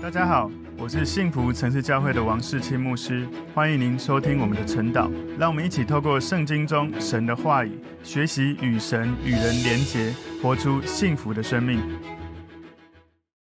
大家好，我是幸福城市教会的王世清牧师，欢迎您收听我们的晨祷。让我们一起透过圣经中神的话语，学习与神与人连结，活出幸福的生命。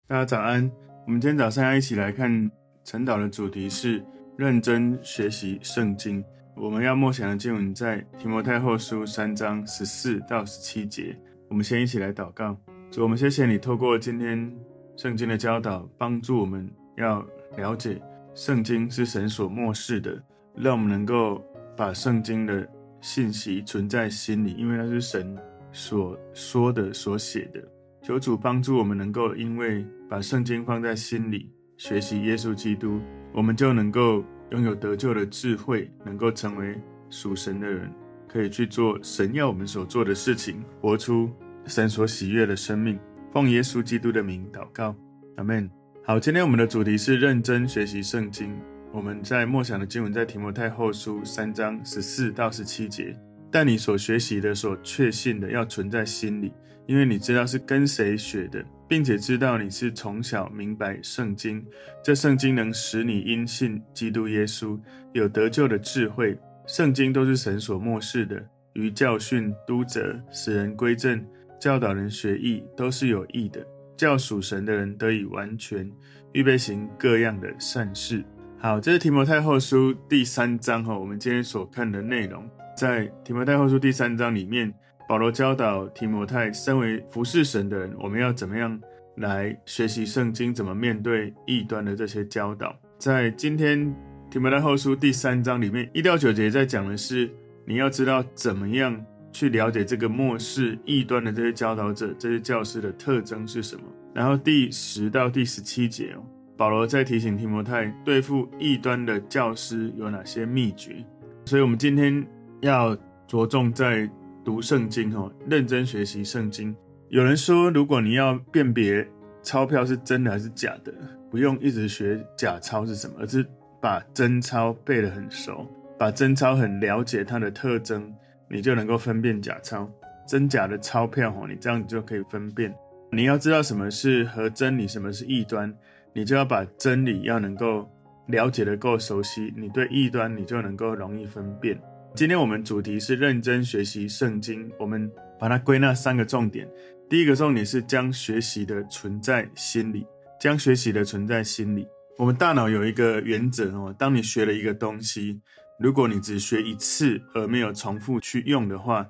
大家早安，我们今天早上要一起来看晨祷的主题是认真学习圣经。我们要默想的经文在提摩太后书三章十四到十七节。我们先一起来祷告，主，我们谢谢你透过今天。圣经的教导帮助我们要了解圣经是神所默示的，让我们能够把圣经的信息存在心里，因为那是神所说的、所写的。求主帮助我们能够因为把圣经放在心里，学习耶稣基督，我们就能够拥有得救的智慧，能够成为属神的人，可以去做神要我们所做的事情，活出神所喜悦的生命。奉耶稣基督的名祷告，阿门。好，今天我们的主题是认真学习圣经。我们在默想的经文在提摩太后书三章十四到十七节。但你所学习的、所确信的，要存在心里，因为你知道是跟谁学的，并且知道你是从小明白圣经。这圣经能使你因信基督耶稣有得救的智慧。圣经都是神所默示的，于教训、督责、使人归正。教导人学义都是有益的，叫属神的人得以完全，预备行各样的善事。好，这是提摩太后书第三章哈，我们今天所看的内容，在提摩太后书第三章里面，保罗教导提摩太，身为服侍神的人，我们要怎么样来学习圣经，怎么面对异端的这些教导。在今天提摩太后书第三章里面，一到九节在讲的是，你要知道怎么样。去了解这个末世异端的这些教导者、这些教师的特征是什么？然后第十到第十七节哦，保罗在提醒提摩太对付异端的教师有哪些秘诀。所以，我们今天要着重在读圣经哦，认真学习圣经。有人说，如果你要辨别钞票是真的还是假的，不用一直学假钞是什么，而是把真钞背得很熟，把真钞很了解它的特征。你就能够分辨假钞，真假的钞票哦，你这样你就可以分辨。你要知道什么是和真理，什么是异端，你就要把真理要能够了解得够熟悉，你对异端你就能够容易分辨。今天我们主题是认真学习圣经，我们把它归纳三个重点。第一个重点是将学习的存在心里，将学习的存在心里。我们大脑有一个原则哦，当你学了一个东西。如果你只学一次而没有重复去用的话，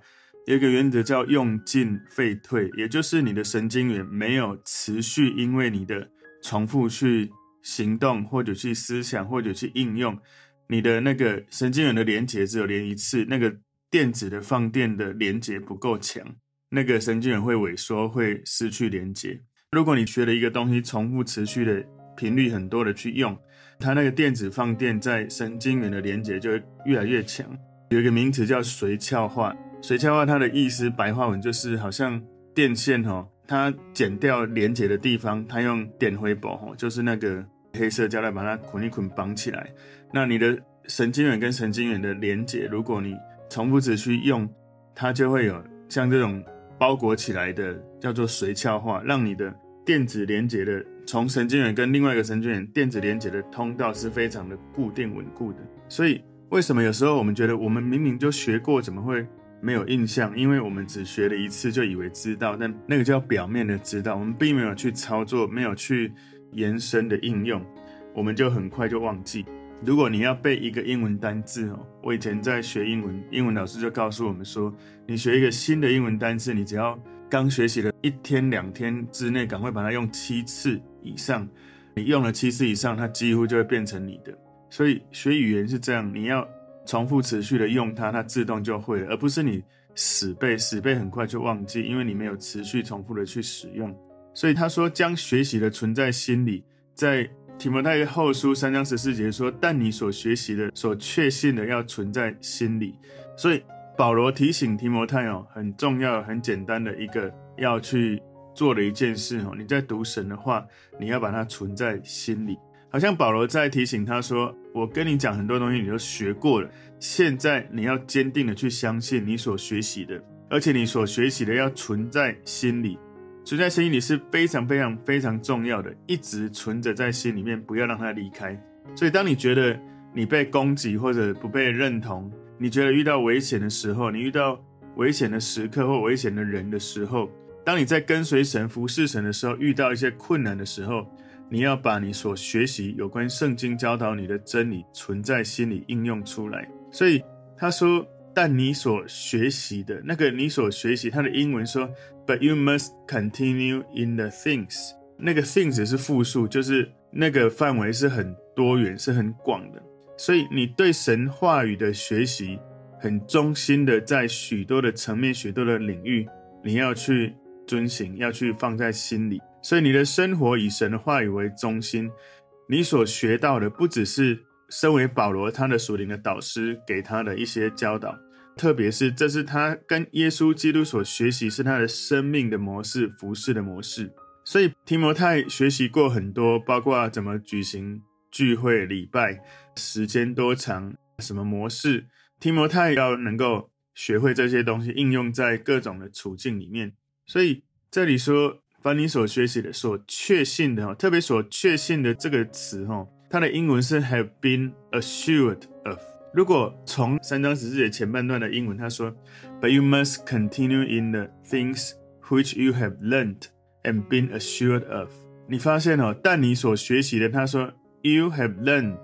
有一个原则叫用进废退，也就是你的神经元没有持续因为你的重复去行动或者去思想或者去应用，你的那个神经元的连接只有连一次，那个电子的放电的连接不够强，那个神经元会萎缩，会失去连接。如果你学了一个东西，重复持续的频率很多的去用。它那个电子放电在神经元的连接就会越来越强。有一个名词叫髓鞘化，髓鞘化它的意思白话文就是好像电线哈，它剪掉连接的地方，它用电灰布哈，就是那个黑色胶带把它捆一捆绑起来。那你的神经元跟神经元的连接，如果你重复持续用，它就会有像这种包裹起来的叫做髓鞘化，让你的电子连接的。从神经元跟另外一个神经元电子连接的通道是非常的固定稳固的，所以为什么有时候我们觉得我们明明就学过，怎么会没有印象？因为我们只学了一次就以为知道，但那个叫表面的知道，我们并没有去操作，没有去延伸的应用，我们就很快就忘记。如果你要背一个英文单字哦，我以前在学英文，英文老师就告诉我们说，你学一个新的英文单字，你只要刚学习了一天两天之内，赶快把它用七次。以上，你用了七次以上，它几乎就会变成你的。所以学语言是这样，你要重复持续的用它，它自动就会了，而不是你死背，死背很快就忘记，因为你没有持续重复的去使用。所以他说，将学习的存在心里，在提摩太后书三章十四节说，但你所学习的、所确信的要存在心里。所以保罗提醒提摩太哦，很重要、很简单的一个要去。做的一件事哦，你在读神的话，你要把它存在心里。好像保罗在提醒他说：“我跟你讲很多东西，你都学过了。现在你要坚定的去相信你所学习的，而且你所学习的要存在心里。存在心里是非常非常非常重要的，一直存着在心里面，不要让它离开。所以，当你觉得你被攻击或者不被认同，你觉得遇到危险的时候，你遇到危险的时刻或危险的人的时候，当你在跟随神、服侍神的时候，遇到一些困难的时候，你要把你所学习有关圣经教导你的真理存在心里应用出来。所以他说。但你所学习的那个，你所学习，它的英文说，But you must continue in the things。那个 things 是复数，就是那个范围是很多元，是很广的。所以你对神话语的学习，很忠心的，在许多的层面、许多的领域，你要去遵行，要去放在心里。所以你的生活以神的话语为中心，你所学到的不只是。身为保罗，他的属灵的导师给他的一些教导，特别是这是他跟耶稣基督所学习，是他的生命的模式、服事的模式。所以提摩太学习过很多，包括怎么举行聚会、礼拜，时间多长，什么模式。提摩太要能够学会这些东西，应用在各种的处境里面。所以这里说，凡你所学习的、所确信的，特别所确信的这个词，哈。它的英文是 have been assured of。如果从三章十四节前半段的英文，他说，But you must continue in the things which you have learned and been assured of。你发现哦，但你所学习的，他说，you have learned，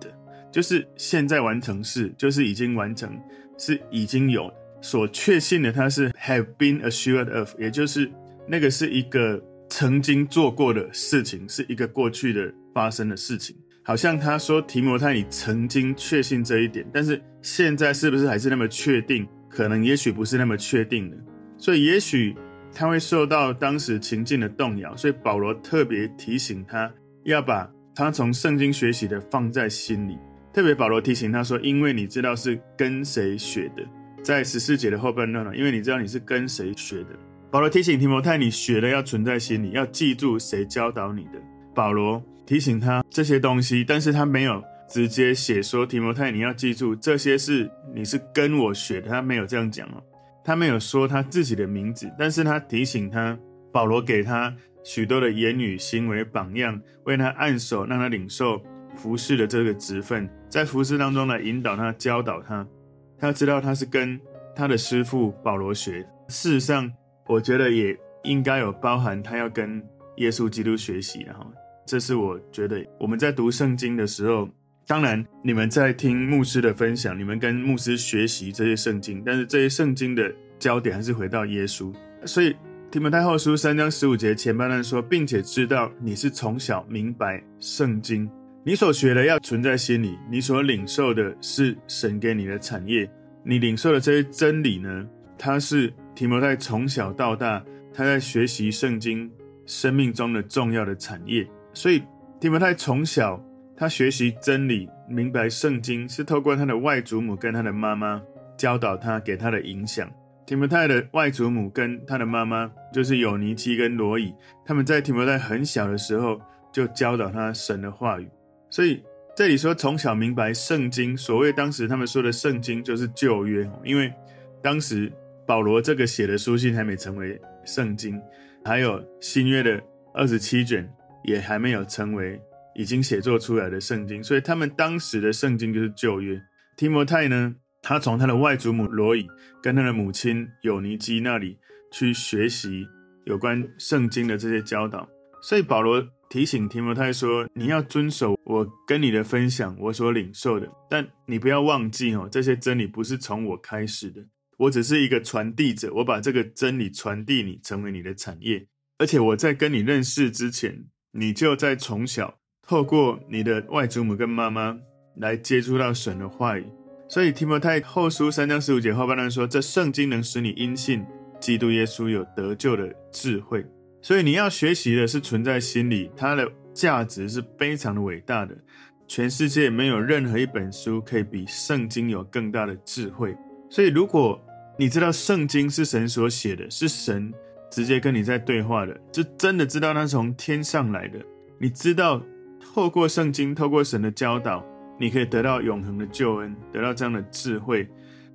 就是现在完成式，就是已经完成，是已经有所确信的，它是 have been assured of，也就是那个是一个曾经做过的事情，是一个过去的发生的事情。好像他说提摩太，你曾经确信这一点，但是现在是不是还是那么确定？可能也许不是那么确定的，所以也许他会受到当时情境的动摇。所以保罗特别提醒他，要把他从圣经学习的放在心里。特别保罗提醒他说，因为你知道是跟谁学的，在十四节的后半段呢，因为你知道你是跟谁学的。保罗提醒提摩太，你学的要存在心里，要记住谁教导你的。保罗。提醒他这些东西，但是他没有直接写说提摩太，你要记住这些是你是跟我学的，他没有这样讲哦，他没有说他自己的名字，但是他提醒他，保罗给他许多的言语行为榜样，为他按手，让他领受服侍的这个职分，在服侍当中来引导他、教导他，他知道他是跟他的师父保罗学。事实上，我觉得也应该有包含他要跟耶稣基督学习的哈。这是我觉得我们在读圣经的时候，当然你们在听牧师的分享，你们跟牧师学习这些圣经，但是这些圣经的焦点还是回到耶稣。所以提摩太后书三章十五节前半段说，并且知道你是从小明白圣经，你所学的要存在心里，你所领受的是神给你的产业，你领受的这些真理呢，它是提摩太从小到大他在学习圣经生命中的重要的产业。所以提摩太从小他学习真理，明白圣经，是透过他的外祖母跟他的妈妈教导他，给他的影响。提摩太的外祖母跟他的妈妈就是友尼基跟罗伊，他们在提摩太很小的时候就教导他神的话语。所以这里说从小明白圣经，所谓当时他们说的圣经就是旧约，因为当时保罗这个写的书信还没成为圣经，还有新约的二十七卷。也还没有成为已经写作出来的圣经，所以他们当时的圣经就是旧约。提摩太呢，他从他的外祖母罗以跟他的母亲友尼基那里去学习有关圣经的这些教导，所以保罗提醒提摩太说：“你要遵守我跟你的分享，我所领受的，但你不要忘记哦，这些真理不是从我开始的，我只是一个传递者，我把这个真理传递你，成为你的产业，而且我在跟你认识之前。”你就在从小透过你的外祖母跟妈妈来接触到神的话语，所以提摩太后书三章十五节后半段说：“这圣经能使你因信基督耶稣有得救的智慧。”所以你要学习的是存在心里，它的价值是非常的伟大的。全世界没有任何一本书可以比圣经有更大的智慧。所以如果你知道圣经是神所写的，是神。直接跟你在对话的，就真的知道它是从天上来的。你知道，透过圣经，透过神的教导，你可以得到永恒的救恩，得到这样的智慧。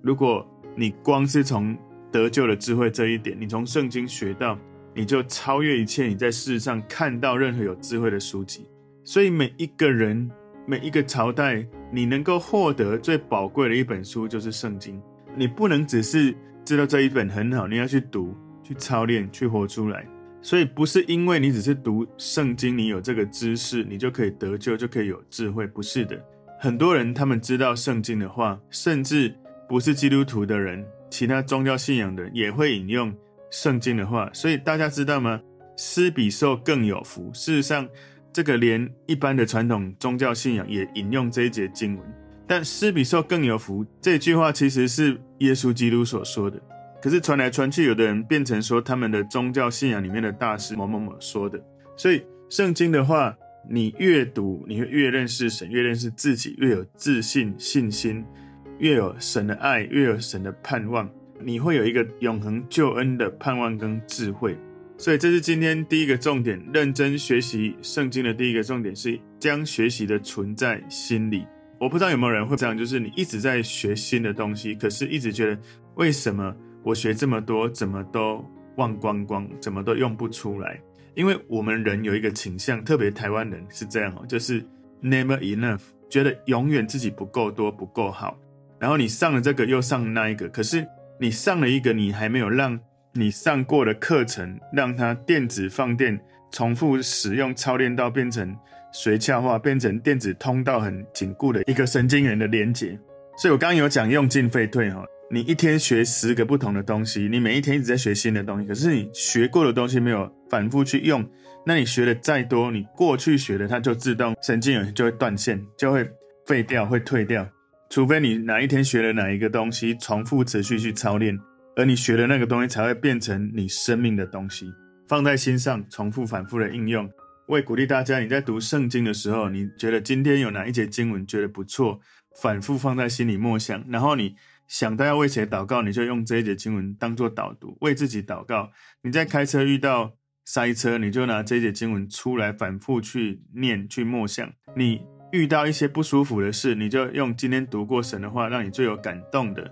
如果你光是从得救的智慧这一点，你从圣经学到，你就超越一切你在世上看到任何有智慧的书籍。所以每一个人、每一个朝代，你能够获得最宝贵的一本书就是圣经。你不能只是知道这一本很好，你要去读、去操练、去活出来。所以不是因为你只是读圣经，你有这个知识，你就可以得救，就可以有智慧。不是的，很多人他们知道圣经的话，甚至不是基督徒的人，其他宗教信仰的人也会引用圣经的话。所以大家知道吗？施比受更有福。事实上，这个连一般的传统宗教信仰也引用这一节经文。但施比受更有福这句话，其实是耶稣基督所说的。可是传来传去，有的人变成说他们的宗教信仰里面的大师某某某说的。所以圣经的话，你越读，你会越认识神，越认识自己，越有自信、信心，越有神的爱，越有神的盼望。你会有一个永恒救恩的盼望跟智慧。所以这是今天第一个重点，认真学习圣经的第一个重点是将学习的存在心里。我不知道有没有人会这样，就是你一直在学新的东西，可是一直觉得为什么？我学这么多，怎么都忘光光，怎么都用不出来。因为我们人有一个倾向，特别台湾人是这样哦，就是 never enough，觉得永远自己不够多，不够好。然后你上了这个，又上那一个，可是你上了一个，你还没有让你上过的课程，让它电子放电，重复使用，操练到变成髓鞘化，变成电子通道很紧固的一个神经元的连接。所以我刚刚有讲用进废退哈。你一天学十个不同的东西，你每一天一直在学新的东西，可是你学过的东西没有反复去用，那你学的再多，你过去学的它就自动神经元就会断线，就会废掉，会退掉。除非你哪一天学了哪一个东西，重复持续去操练，而你学的那个东西才会变成你生命的东西，放在心上，重复反复的应用。我也鼓励大家，你在读圣经的时候，你觉得今天有哪一节经文觉得不错，反复放在心里默想，然后你。想到要为谁祷告，你就用这一节经文当做导读，为自己祷告。你在开车遇到塞车，你就拿这一节经文出来反复去念、去默想。你遇到一些不舒服的事，你就用今天读过神的话，让你最有感动的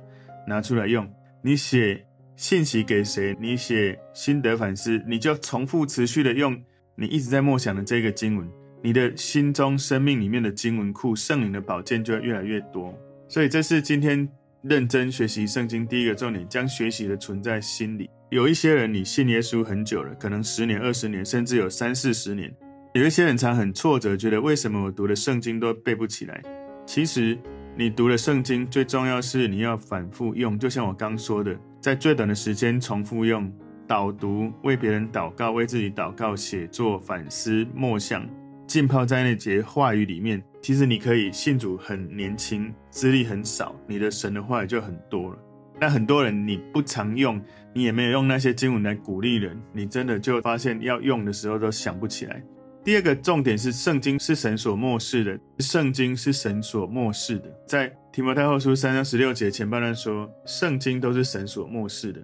拿出来用。你写信息给谁？你写心得反思，你就重复持续的用你一直在默想的这个经文，你的心中生命里面的经文库，圣灵的宝剑就会越来越多。所以这是今天。认真学习圣经，第一个重点，将学习的存在心里。有一些人，你信耶稣很久了，可能十年、二十年，甚至有三四十年。有一些人常很挫折，觉得为什么我读的圣经都背不起来？其实，你读的圣经最重要是你要反复用，就像我刚说的，在最短的时间重复用，导读，为别人祷告，为自己祷告，写作、反思、默想。浸泡在那节话语里面，其实你可以信主很年轻，资历很少，你的神的话语就很多了。但很多人你不常用，你也没有用那些经文来鼓励人，你真的就发现要用的时候都想不起来。第二个重点是，圣经是神所默示的，圣经是神所默示的。在提摩太后书三章十六节前半段说，圣经都是神所默示的。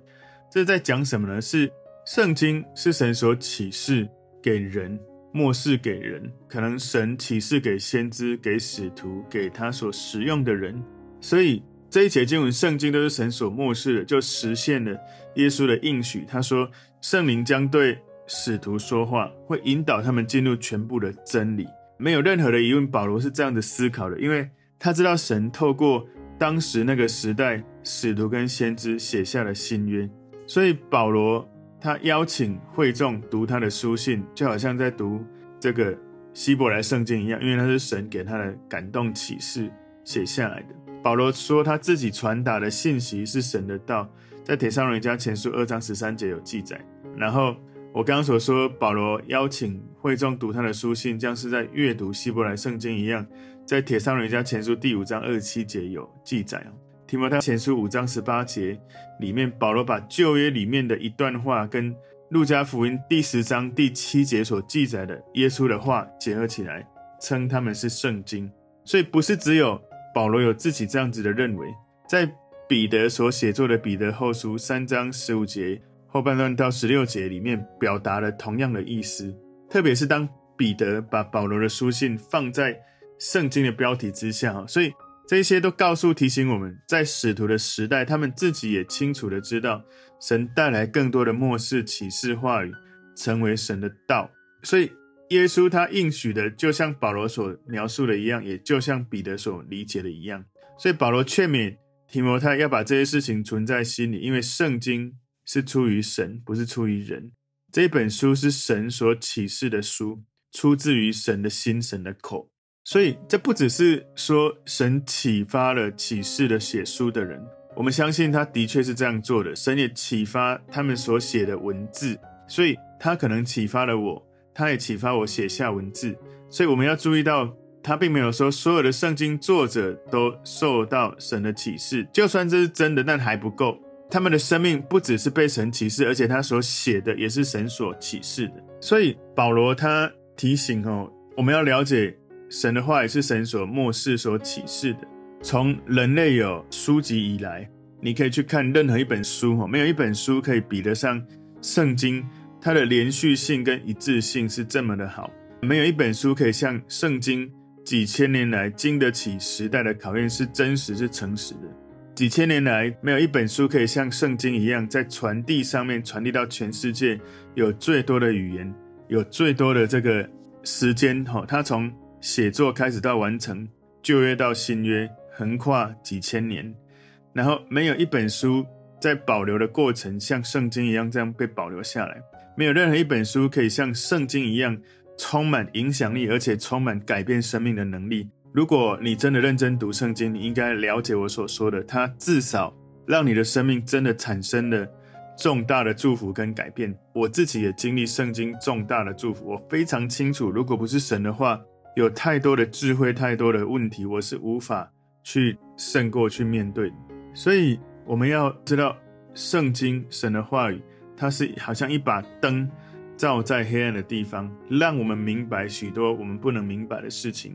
这是在讲什么呢？是圣经是神所启示给人。默示给人，可能神启示给先知、给使徒、给他所使用的人，所以这一节经文，圣经都是神所默示的，就实现了耶稣的应许。他说，圣灵将对使徒说话，会引导他们进入全部的真理。没有任何的疑问，保罗是这样的思考的，因为他知道神透过当时那个时代使徒跟先知写下了新约，所以保罗。他邀请会众读他的书信，就好像在读这个希伯来圣经一样，因为他是神给他的感动启示写下来的。保罗说他自己传达的信息是神的道，在铁上人家前书二章十三节有记载。然后我刚刚所说，保罗邀请会众读他的书信，像是在阅读希伯来圣经一样，在帖撒罗尼迦前书第五章二十七节有记载。提摩太前书五章十八节里面，保罗把旧约里面的一段话跟路加福音第十章第七节所记载的耶稣的话结合起来，称他们是圣经。所以不是只有保罗有自己这样子的认为，在彼得所写作的彼得后书三章十五节后半段到十六节里面，表达了同样的意思。特别是当彼得把保罗的书信放在圣经的标题之下，所以。这些都告诉提醒我们，在使徒的时代，他们自己也清楚的知道，神带来更多的末世启示话语，成为神的道。所以耶稣他应许的，就像保罗所描述的一样，也就像彼得所理解的一样。所以保罗劝勉提摩太要把这些事情存在心里，因为圣经是出于神，不是出于人。这本书是神所启示的书，出自于神的心、神的口。所以这不只是说神启发了启示的写书的人，我们相信他的确是这样做的。神也启发他们所写的文字，所以他可能启发了我，他也启发我写下文字。所以我们要注意到，他并没有说所有的圣经作者都受到神的启示，就算这是真的，但还不够。他们的生命不只是被神启示，而且他所写的也是神所启示的。所以保罗他提醒哦，我们要了解神的话也是神所默示、所启示的。从人类有书籍以来，你可以去看任何一本书哦，没有一本书可以比得上圣经。它的连续性跟一致性是这么的好，没有一本书可以像圣经几千年来经得起时代的考验，是真实、是诚实的。几千年来，没有一本书可以像圣经一样，在传递上面传递到全世界，有最多的语言，有最多的这个时间。哈，它从写作开始到完成，旧约到新约，横跨几千年。然后，没有一本书在保留的过程像圣经一样这样被保留下来。没有任何一本书可以像圣经一样充满影响力，而且充满改变生命的能力。如果你真的认真读圣经，你应该了解我所说的，它至少让你的生命真的产生了重大的祝福跟改变。我自己也经历圣经重大的祝福，我非常清楚，如果不是神的话，有太多的智慧，太多的问题，我是无法去胜过去面对。所以我们要知道，圣经神的话语，它是好像一把灯，照在黑暗的地方，让我们明白许多我们不能明白的事情。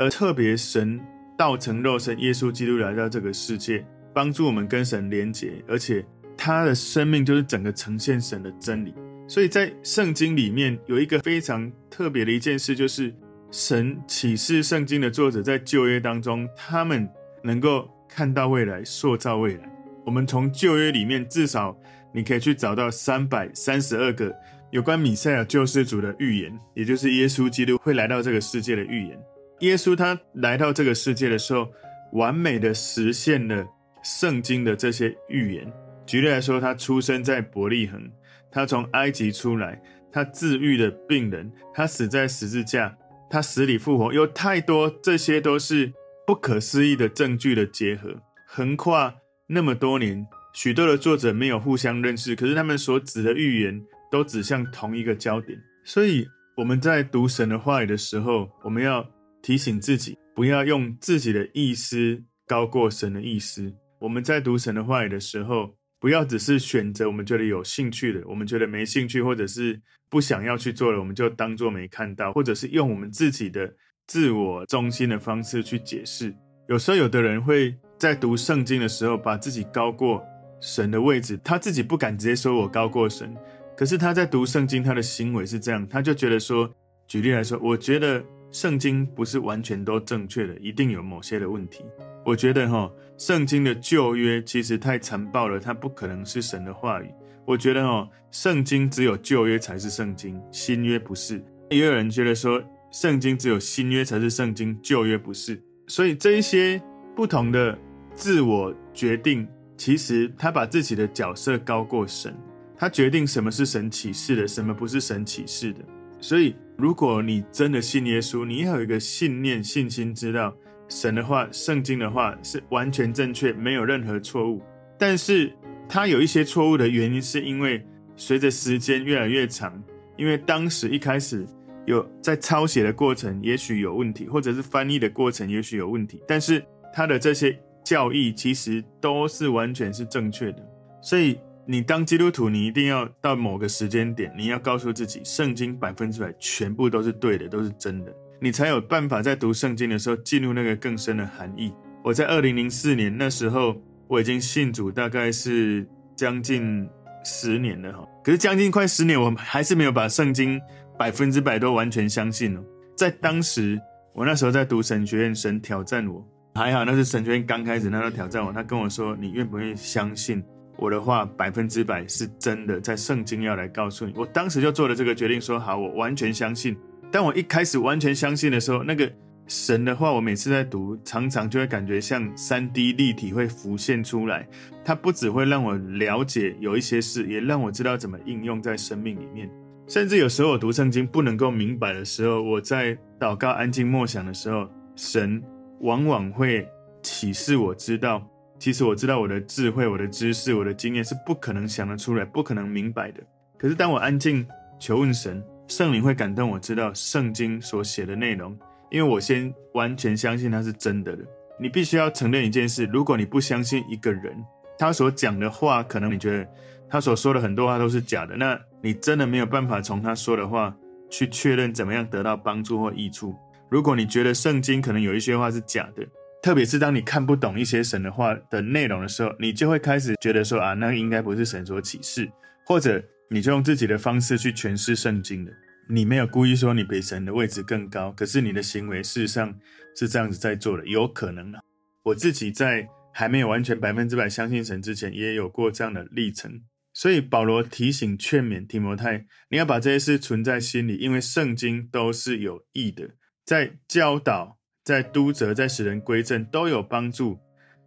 而特别，神道成肉身，耶稣基督来到这个世界，帮助我们跟神连结，而且他的生命就是整个呈现神的真理。所以在圣经里面有一个非常特别的一件事，就是神启示圣经的作者在旧约当中，他们能够看到未来，塑造未来。我们从旧约里面至少你可以去找到三百三十二个有关米赛亚救世主的预言，也就是耶稣基督会来到这个世界的预言。耶稣他来到这个世界的时候，完美的实现了圣经的这些预言。举例来说，他出生在伯利恒，他从埃及出来，他治愈了病人，他死在十字架，他死里复活，有太多，这些都是不可思议的证据的结合。横跨那么多年，许多的作者没有互相认识，可是他们所指的预言都指向同一个焦点。所以我们在读神的话语的时候，我们要。提醒自己不要用自己的意思高过神的意思。我们在读神的话语的时候，不要只是选择我们觉得有兴趣的，我们觉得没兴趣或者是不想要去做的，我们就当做没看到，或者是用我们自己的自我中心的方式去解释。有时候，有的人会在读圣经的时候，把自己高过神的位置，他自己不敢直接说我高过神，可是他在读圣经，他的行为是这样，他就觉得说，举例来说，我觉得。圣经不是完全都正确的，一定有某些的问题。我觉得哈，圣经的旧约其实太残暴了，它不可能是神的话语。我觉得哈，圣经只有旧约才是圣经，新约不是。也有人觉得说，圣经只有新约才是圣经，旧约不是。所以这一些不同的自我决定，其实他把自己的角色高过神，他决定什么是神启示的，什么不是神启示的。所以，如果你真的信耶稣，你要有一个信念、信心，知道神的话、圣经的话是完全正确，没有任何错误。但是，它有一些错误的原因，是因为随着时间越来越长，因为当时一开始有在抄写的过程，也许有问题，或者是翻译的过程，也许有问题。但是，它的这些教义其实都是完全是正确的，所以。你当基督徒，你一定要到某个时间点，你要告诉自己，圣经百分之百全部都是对的，都是真的，你才有办法在读圣经的时候进入那个更深的含义。我在二零零四年那时候，我已经信主，大概是将近十年了哈。可是将近快十年，我还是没有把圣经百分之百都完全相信哦。在当时，我那时候在读神学院，神挑战我，还好那是神学院刚开始，那时候挑战我，他跟我说：“你愿不愿意相信？”我的话百分之百是真的，在圣经要来告诉你。我当时就做了这个决定，说好，我完全相信。当我一开始完全相信的时候，那个神的话，我每次在读，常常就会感觉像三 D 立体会浮现出来。它不只会让我了解有一些事，也让我知道怎么应用在生命里面。甚至有时候我读圣经不能够明白的时候，我在祷告、安静默想的时候，神往往会启示我知道。其实我知道我的智慧、我的知识、我的经验是不可能想得出来、不可能明白的。可是当我安静求问神，圣灵会感动我知道圣经所写的内容，因为我先完全相信它是真的的。你必须要承认一件事：如果你不相信一个人，他所讲的话，可能你觉得他所说的很多话都是假的，那你真的没有办法从他说的话去确认怎么样得到帮助或益处。如果你觉得圣经可能有一些话是假的，特别是当你看不懂一些神的话的内容的时候，你就会开始觉得说啊，那应该不是神所启示，或者你就用自己的方式去诠释圣经的。你没有故意说你比神的位置更高，可是你的行为事实上是这样子在做的，有可能啊。我自己在还没有完全百分之百相信神之前，也有过这样的历程。所以保罗提醒劝勉提摩太，你要把这些事存在心里，因为圣经都是有益的，在教导。在督责，在使人归正，都有帮助。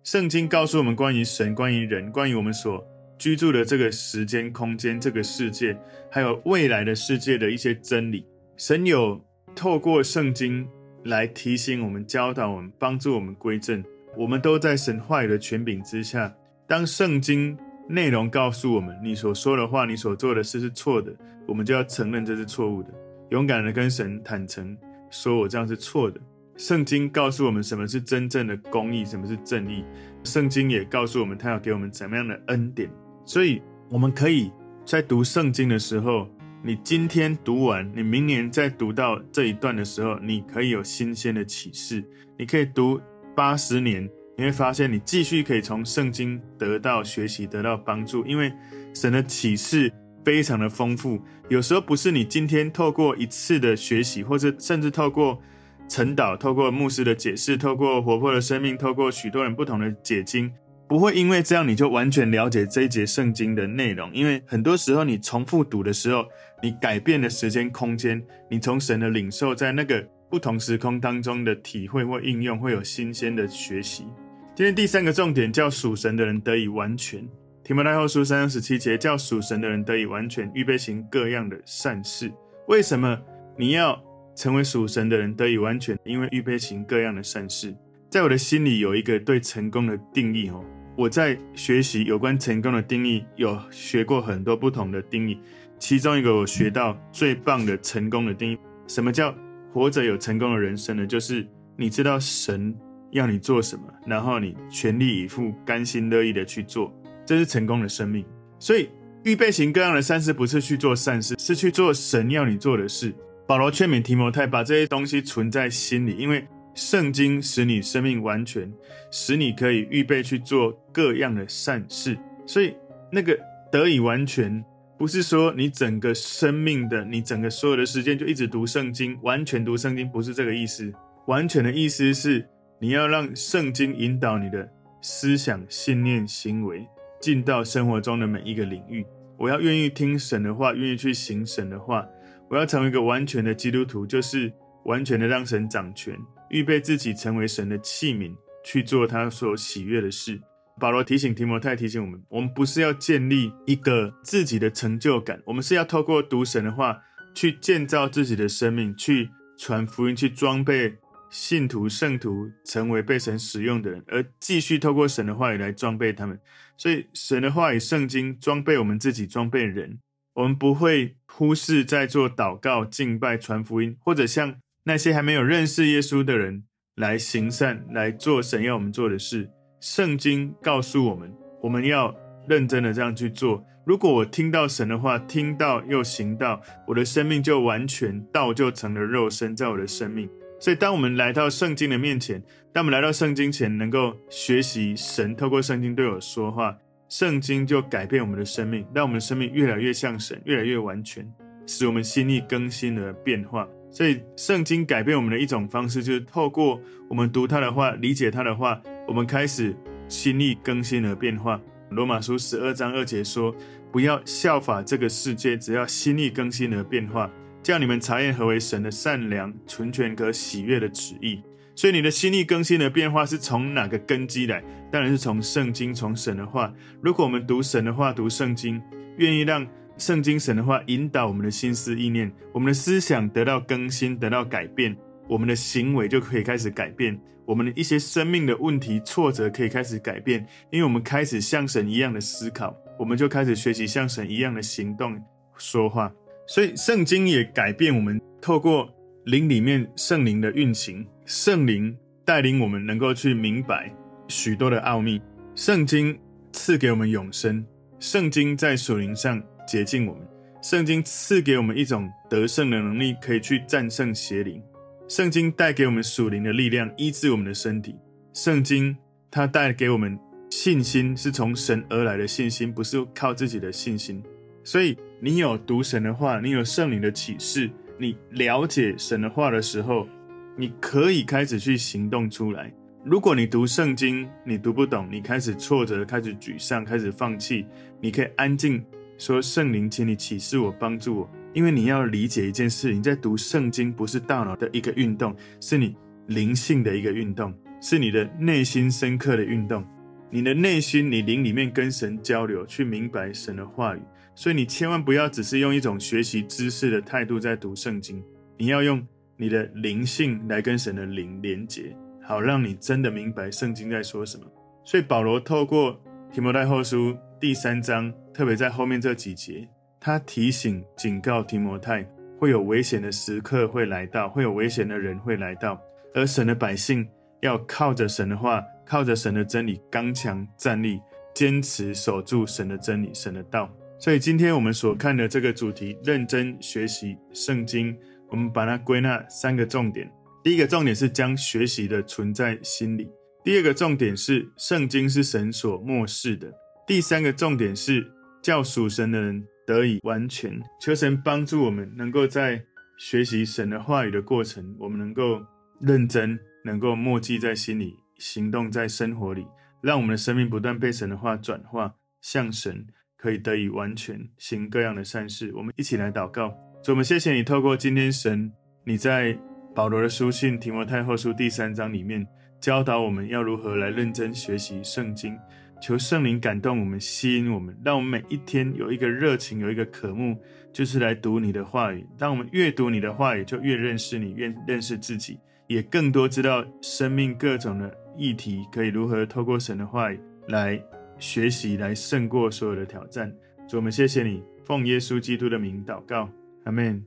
圣经告诉我们关于神、关于人、关于我们所居住的这个时间、空间、这个世界，还有未来的世界的一些真理。神有透过圣经来提醒我们、教导我们、帮助我们归正。我们都在神话语的权柄之下。当圣经内容告诉我们你所说的话、你所做的事是错的，我们就要承认这是错误的，勇敢的跟神坦诚，说我这样是错的。圣经告诉我们什么是真正的公义，什么是正义。圣经也告诉我们，他要给我们怎么样的恩典。所以，我们可以在读圣经的时候，你今天读完，你明年再读到这一段的时候，你可以有新鲜的启示。你可以读八十年，你会发现你继续可以从圣经得到学习，得到帮助。因为神的启示非常的丰富，有时候不是你今天透过一次的学习，或者甚至透过。晨祷透过牧师的解释，透过活泼的生命，透过许多人不同的解经，不会因为这样你就完全了解这一节圣经的内容。因为很多时候你重复读的时候，你改变了时间空间，你从神的领受，在那个不同时空当中的体会或应用，会有新鲜的学习。今天第三个重点叫属神的人得以完全。提摩太后书三十七节叫属神的人得以完全，预备行各样的善事。为什么你要？成为属神的人得以完全，因为预备行各样的善事。在我的心里有一个对成功的定义哦。我在学习有关成功的定义，有学过很多不同的定义。其中一个我学到最棒的成功的定义，什么叫活着有成功的人生呢？就是你知道神要你做什么，然后你全力以赴、甘心乐意的去做，这是成功的生命。所以预备行各样的善事，不是去做善事，是去做神要你做的事。保罗劝勉提摩太把这些东西存在心里，因为圣经使你生命完全，使你可以预备去做各样的善事。所以那个得以完全，不是说你整个生命的、你整个所有的时间就一直读圣经，完全读圣经，不是这个意思。完全的意思是你要让圣经引导你的思想、信念、行为，进到生活中的每一个领域。我要愿意听神的话，愿意去行神的话。我要成为一个完全的基督徒，就是完全的让神掌权，预备自己成为神的器皿，去做他所喜悦的事。保罗提醒提摩太，提醒我们：我们不是要建立一个自己的成就感，我们是要透过读神的话，去建造自己的生命，去传福音，去装备信徒圣徒，成为被神使用的人，而继续透过神的话语来装备他们。所以，神的话语、圣经装备我们自己，装备人。我们不会忽视在做祷告、敬拜、传福音，或者像那些还没有认识耶稣的人来行善、来做神要我们做的事。圣经告诉我们，我们要认真的这样去做。如果我听到神的话，听到又行道，我的生命就完全，道就成了肉身在我的生命。所以，当我们来到圣经的面前，当我们来到圣经前，能够学习神透过圣经对我说话。圣经就改变我们的生命，让我们的生命越来越像神，越来越完全，使我们心意更新而变化。所以，圣经改变我们的一种方式，就是透过我们读它的话，理解它的话，我们开始心意更新而变化。罗马书十二章二节说：“不要效法这个世界，只要心意更新而变化，叫你们查验何为神的善良、纯全、和喜悦的旨意。”所以，你的心意更新的变化是从哪个根基来？当然是从圣经、从神的话。如果我们读神的话、读圣经，愿意让圣经、神的话引导我们的心思意念，我们的思想得到更新、得到改变，我们的行为就可以开始改变。我们的一些生命的问题、挫折可以开始改变，因为我们开始像神一样的思考，我们就开始学习像神一样的行动、说话。所以圣经也改变我们，透过灵里面圣灵的运行，圣灵带领我们能够去明白许多的奥秘。圣经赐给我们永生，圣经在属灵上洁净我们，圣经赐给我们一种得胜的能力，可以去战胜邪灵。圣经带给我们属灵的力量，医治我们的身体。圣经它带给我们信心，是从神而来的信心，不是靠自己的信心。所以，你有读神的话，你有圣灵的启示，你了解神的话的时候，你可以开始去行动出来。如果你读圣经，你读不懂，你开始挫折，开始沮丧，开始放弃，你可以安静说：“圣灵，请你启示我，帮助我。”因为你要理解一件事，你在读圣经不是大脑的一个运动，是你灵性的一个运动，是你的内心深刻的运动。你的内心，你灵里面跟神交流，去明白神的话语。所以你千万不要只是用一种学习知识的态度在读圣经，你要用你的灵性来跟神的灵连接，好让你真的明白圣经在说什么。所以保罗透过提摩太后书第三章，特别在后面这几节。他提醒、警告提摩太，会有危险的时刻会来到，会有危险的人会来到，而神的百姓要靠着神的话，靠着神的真理，刚强站立，坚持守住神的真理、神的道。所以，今天我们所看的这个主题，认真学习圣经，我们把它归纳三个重点。第一个重点是将学习的存在心里；第二个重点是圣经是神所默示的；第三个重点是叫属神的人。得以完全，求神帮助我们，能够在学习神的话语的过程，我们能够认真，能够默记在心里，行动在生活里，让我们的生命不断被神的话转化，向神可以得以完全，行各样的善事。我们一起来祷告，主，我们谢谢你，透过今天神你在保罗的书信提摩太后书第三章里面教导我们要如何来认真学习圣经。求圣灵感动我们，吸引我们，让我们每一天有一个热情，有一个渴慕，就是来读你的话语。当我们越读你的话语，就越认识你，越认识自己，也更多知道生命各种的议题，可以如何透过神的话语来学习，来胜过所有的挑战。主，我们谢谢你，奉耶稣基督的名祷告，阿门。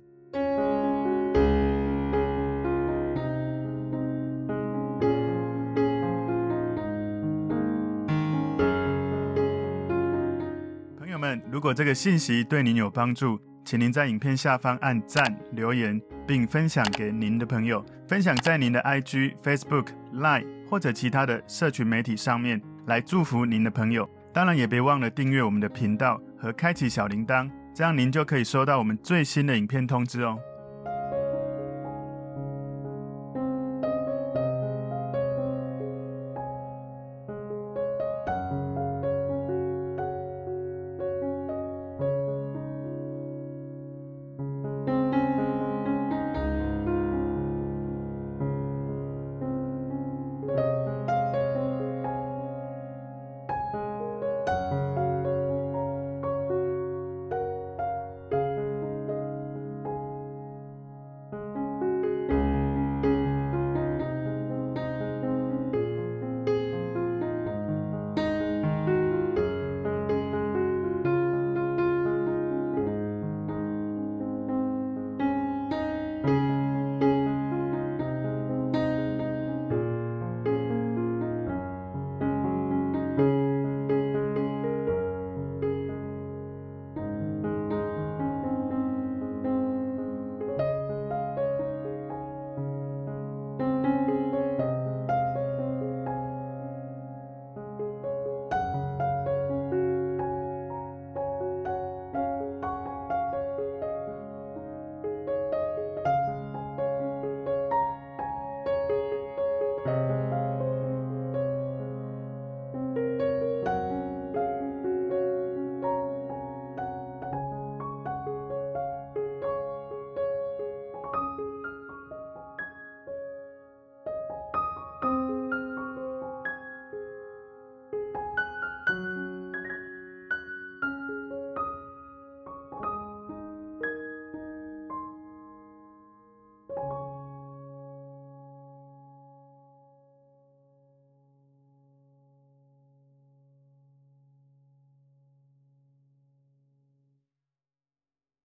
如果这个信息对您有帮助，请您在影片下方按赞、留言，并分享给您的朋友，分享在您的 IG、Facebook、Line 或者其他的社群媒体上面，来祝福您的朋友。当然，也别忘了订阅我们的频道和开启小铃铛，这样您就可以收到我们最新的影片通知哦。